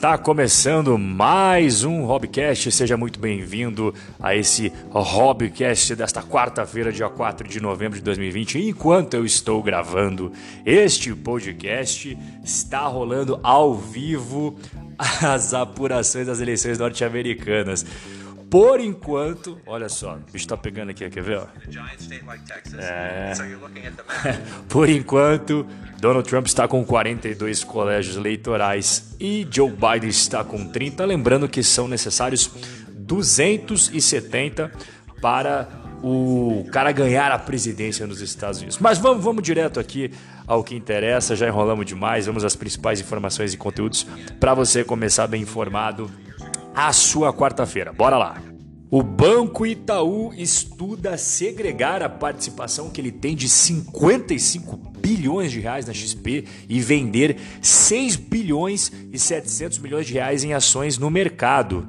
Está começando mais um Hobbycast. Seja muito bem-vindo a esse Hobbycast desta quarta-feira, dia 4 de novembro de 2020. Enquanto eu estou gravando este podcast, está rolando ao vivo as apurações das eleições norte-americanas. Por enquanto, olha só, o bicho tá pegando aqui, quer ver? Ó? É. Por enquanto, Donald Trump está com 42 colégios eleitorais e Joe Biden está com 30. Lembrando que são necessários 270 para o cara ganhar a presidência nos Estados Unidos. Mas vamos, vamos direto aqui ao que interessa, já enrolamos demais, vamos às principais informações e conteúdos para você começar bem informado a sua quarta-feira. Bora lá! O Banco Itaú estuda segregar a participação que ele tem de 55 bilhões de reais na XP e vender 6 bilhões e 700 milhões de reais em ações no mercado.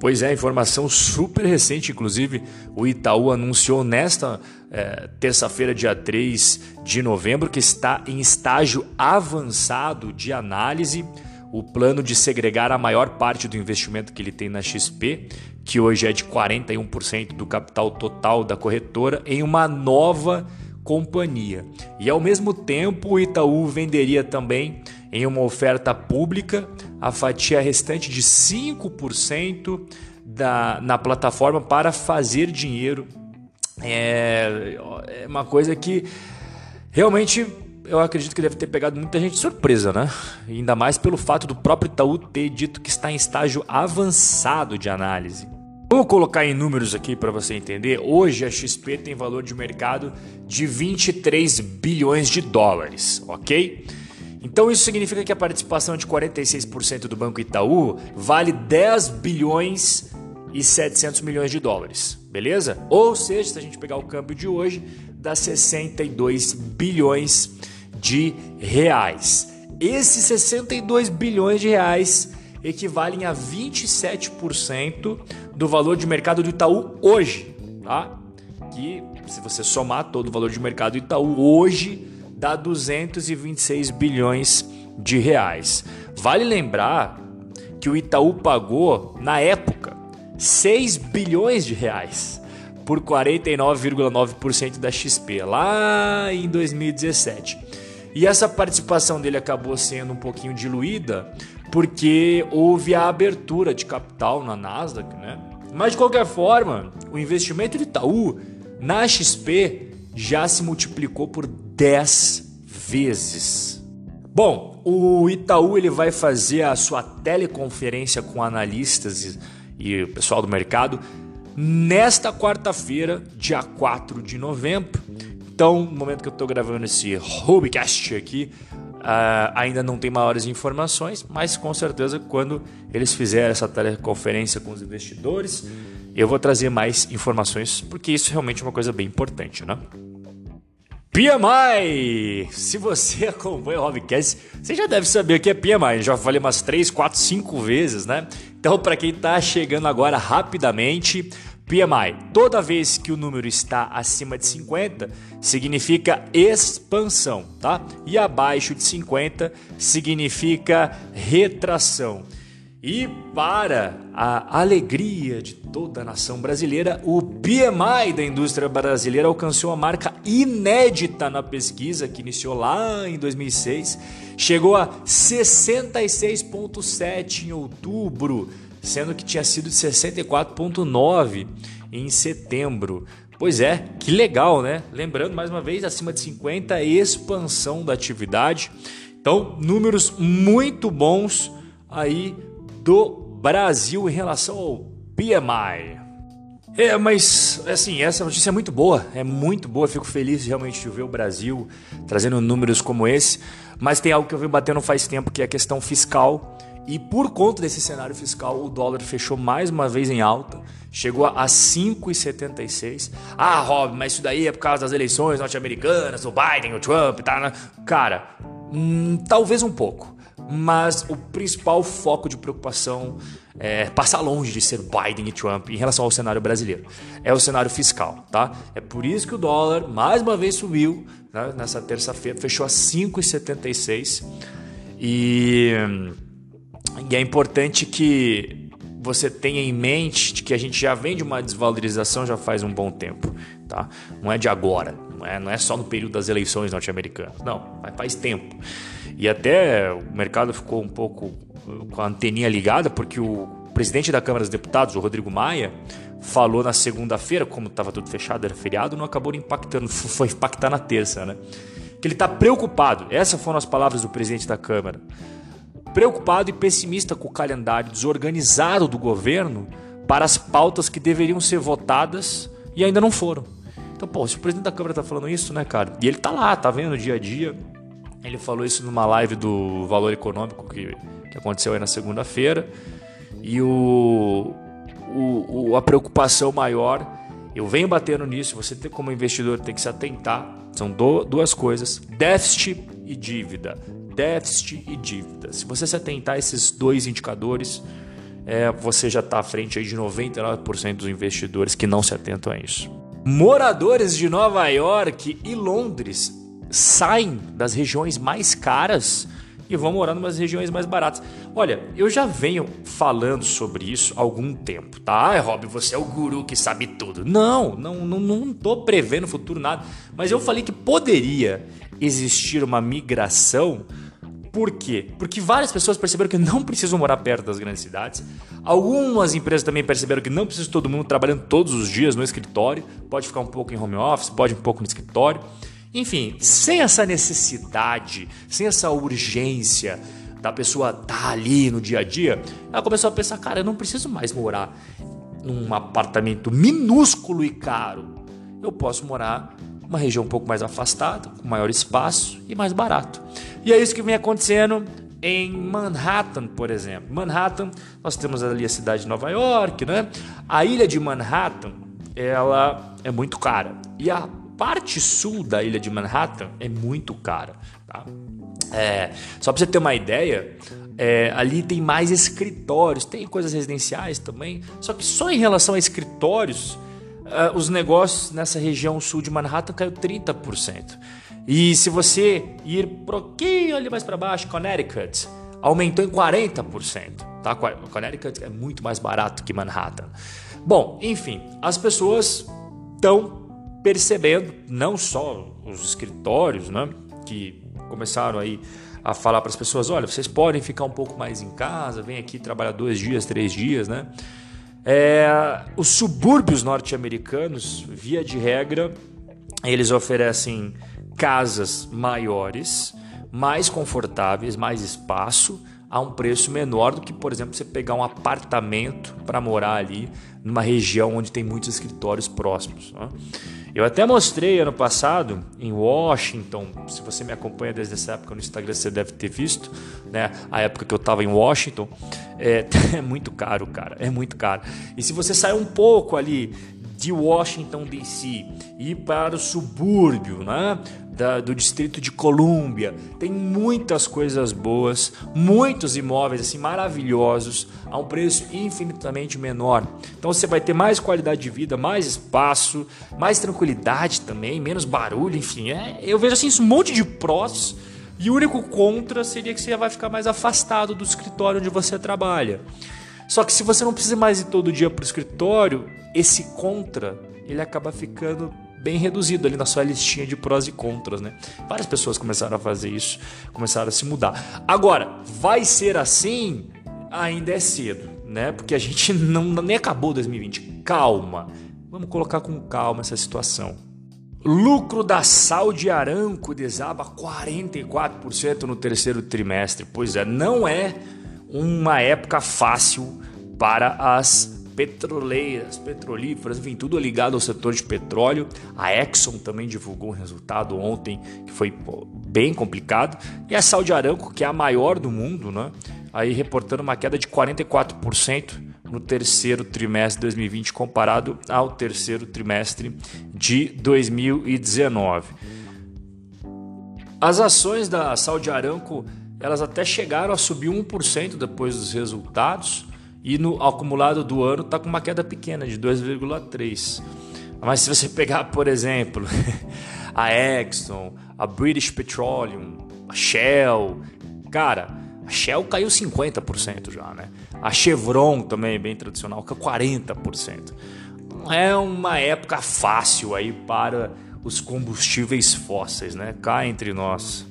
Pois é, informação super recente, inclusive o Itaú anunciou nesta é, terça-feira, dia 3 de novembro, que está em estágio avançado de análise o plano de segregar a maior parte do investimento que ele tem na XP, que hoje é de 41% do capital total da corretora, em uma nova companhia. E ao mesmo tempo, o Itaú venderia também em uma oferta pública a fatia restante de 5% da, na plataforma para fazer dinheiro. É, é uma coisa que realmente eu acredito que deve ter pegado muita gente de surpresa, né? Ainda mais pelo fato do próprio Itaú ter dito que está em estágio avançado de análise. Vamos colocar em números aqui para você entender. Hoje a XP tem valor de mercado de 23 bilhões de dólares, ok? Então isso significa que a participação de 46% do Banco Itaú vale 10 bilhões e 700 milhões de dólares, beleza? Ou seja, se a gente pegar o câmbio de hoje, dá 62 bilhões de reais. Esses 62 bilhões de reais equivalem a 27% do valor de mercado do Itaú hoje, tá? Que se você somar todo o valor de mercado do Itaú hoje dá 226 bilhões de reais. Vale lembrar que o Itaú pagou na época 6 bilhões de reais por 49,9% da XP lá em 2017. E essa participação dele acabou sendo um pouquinho diluída porque houve a abertura de capital na Nasdaq, né? Mas de qualquer forma, o investimento de Itaú na XP já se multiplicou por 10 vezes. Bom, o Itaú ele vai fazer a sua teleconferência com analistas e, e o pessoal do mercado nesta quarta-feira, dia 4 de novembro. Então, no momento que eu estou gravando esse Rubicast aqui, uh, ainda não tem maiores informações, mas com certeza quando eles fizerem essa teleconferência com os investidores, eu vou trazer mais informações, porque isso realmente é uma coisa bem importante, né? PMI! Se você acompanha o Hobbycast, você já deve saber o que é PMI. Já falei umas 3, 4, 5 vezes, né? Então, para quem está chegando agora rapidamente, PMI, toda vez que o número está acima de 50, significa expansão, tá? E abaixo de 50 significa retração. E para a alegria de toda a nação brasileira, o PMI da indústria brasileira alcançou uma marca inédita na pesquisa que iniciou lá em 2006, chegou a 66.7 em outubro sendo que tinha sido de 64,9 em setembro. Pois é, que legal, né? Lembrando mais uma vez, acima de 50, expansão da atividade. Então, números muito bons aí do Brasil em relação ao PMI. É, mas assim, essa notícia é muito boa, é muito boa, fico feliz realmente de ver o Brasil trazendo números como esse, mas tem algo que eu venho batendo faz tempo que é a questão fiscal e por conta desse cenário fiscal, o dólar fechou mais uma vez em alta, chegou a 5,76. Ah, Rob, mas isso daí é por causa das eleições norte-americanas, o Biden, o Trump, tá? Né? Cara, hum, talvez um pouco, mas o principal foco de preocupação é passar longe de ser Biden e Trump em relação ao cenário brasileiro. É o cenário fiscal, tá? É por isso que o dólar mais uma vez subiu né? nessa terça-feira, fechou a 5,76 e E é importante que você tenha em mente que a gente já vem de uma desvalorização já faz um bom tempo, tá? Não é de agora, não é, não é só no período das eleições norte-americanas, não, faz tempo. E até o mercado ficou um pouco uh, com a anteninha ligada, porque o presidente da Câmara dos Deputados, o Rodrigo Maia, falou na segunda-feira, como estava tudo fechado, era feriado, não acabou impactando, foi impactar na terça, né? Que ele está preocupado. Essas foram as palavras do presidente da Câmara. Preocupado e pessimista com o calendário desorganizado do governo para as pautas que deveriam ser votadas e ainda não foram. Então, pô, se o presidente da Câmara está falando isso, né, cara? E ele tá lá, tá vendo dia a dia. Ele falou isso numa live do Valor Econômico que, que aconteceu aí na segunda-feira. E o, o, o, a preocupação maior, eu venho batendo nisso, você tem, como investidor tem que se atentar, são do, duas coisas, déficit e dívida. Déficit e dívida. Se você se atentar a esses dois indicadores, é, você já está à frente aí de 99% dos investidores que não se atentam a isso. Moradores de Nova York e Londres saem das regiões mais caras e vão morar nas regiões mais baratas. Olha, eu já venho falando sobre isso há algum tempo, tá? Ai, Rob, você é o guru que sabe tudo. Não, não, não, não tô prevendo futuro nada, mas eu falei que poderia existir uma migração. Por quê? Porque várias pessoas perceberam que não precisam morar perto das grandes cidades. Algumas empresas também perceberam que não precisa todo mundo trabalhando todos os dias no escritório. Pode ficar um pouco em home office, pode um pouco no escritório. Enfim, sem essa necessidade, sem essa urgência da pessoa estar tá ali no dia a dia, ela começou a pensar: cara, eu não preciso mais morar num apartamento minúsculo e caro. Eu posso morar numa região um pouco mais afastada, com maior espaço e mais barato. E é isso que vem acontecendo em Manhattan, por exemplo. Manhattan, nós temos ali a cidade de Nova York, né? A ilha de Manhattan, ela é muito cara. E a parte sul da ilha de Manhattan é muito cara. Tá? É, só para você ter uma ideia, é, ali tem mais escritórios, tem coisas residenciais também. Só que só em relação a escritórios, uh, os negócios nessa região sul de Manhattan caiu 30%. E se você ir um pouquinho ali mais para baixo, Connecticut, aumentou em 40%. Tá? Connecticut é muito mais barato que Manhattan. Bom, enfim, as pessoas estão percebendo, não só os escritórios, né, que começaram aí a falar para as pessoas, olha, vocês podem ficar um pouco mais em casa, vem aqui trabalhar dois dias, três dias, né? É, os subúrbios norte-americanos, via de regra, eles oferecem casas maiores, mais confortáveis, mais espaço, a um preço menor do que, por exemplo, você pegar um apartamento para morar ali numa região onde tem muitos escritórios próximos. Né? Eu até mostrei ano passado em Washington, se você me acompanha desde essa época no Instagram, você deve ter visto, né? A época que eu estava em Washington, é, é muito caro, cara, é muito caro. E se você sair um pouco ali de Washington DC e para o subúrbio, né? da, do distrito de Colômbia. Tem muitas coisas boas, muitos imóveis assim maravilhosos a um preço infinitamente menor. Então você vai ter mais qualidade de vida, mais espaço, mais tranquilidade também, menos barulho, enfim. É, eu vejo assim um monte de prós. E o único contra seria que você vai ficar mais afastado do escritório onde você trabalha. Só que se você não precisa mais ir todo dia para o escritório, esse contra ele acaba ficando bem reduzido ali na sua listinha de prós e contras, né? Várias pessoas começaram a fazer isso, começaram a se mudar. Agora, vai ser assim? Ainda é cedo, né? Porque a gente não nem acabou 2020. Calma. Vamos colocar com calma essa situação. Lucro da Saudi Aramco desaba 44% no terceiro trimestre. Pois é, não é uma época fácil para as petroleiras, petrolíferas, enfim, tudo ligado ao setor de petróleo. A Exxon também divulgou um resultado ontem que foi bem complicado. E a Saudi Aramco, que é a maior do mundo, né? aí reportando uma queda de 44% no terceiro trimestre de 2020 comparado ao terceiro trimestre de 2019. As ações da Saudi Aramco elas até chegaram a subir 1% depois dos resultados, e no acumulado do ano está com uma queda pequena de 2,3. Mas se você pegar, por exemplo, a Exxon, a British Petroleum, a Shell, cara, A Shell caiu 50% já, né? A Chevron também, bem tradicional, caiu 40%. Não é uma época fácil aí para os combustíveis fósseis, né? Cá entre nós.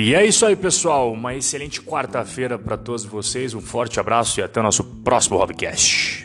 E é isso aí, pessoal. Uma excelente quarta-feira para todos vocês. Um forte abraço e até o nosso próximo Hobcast.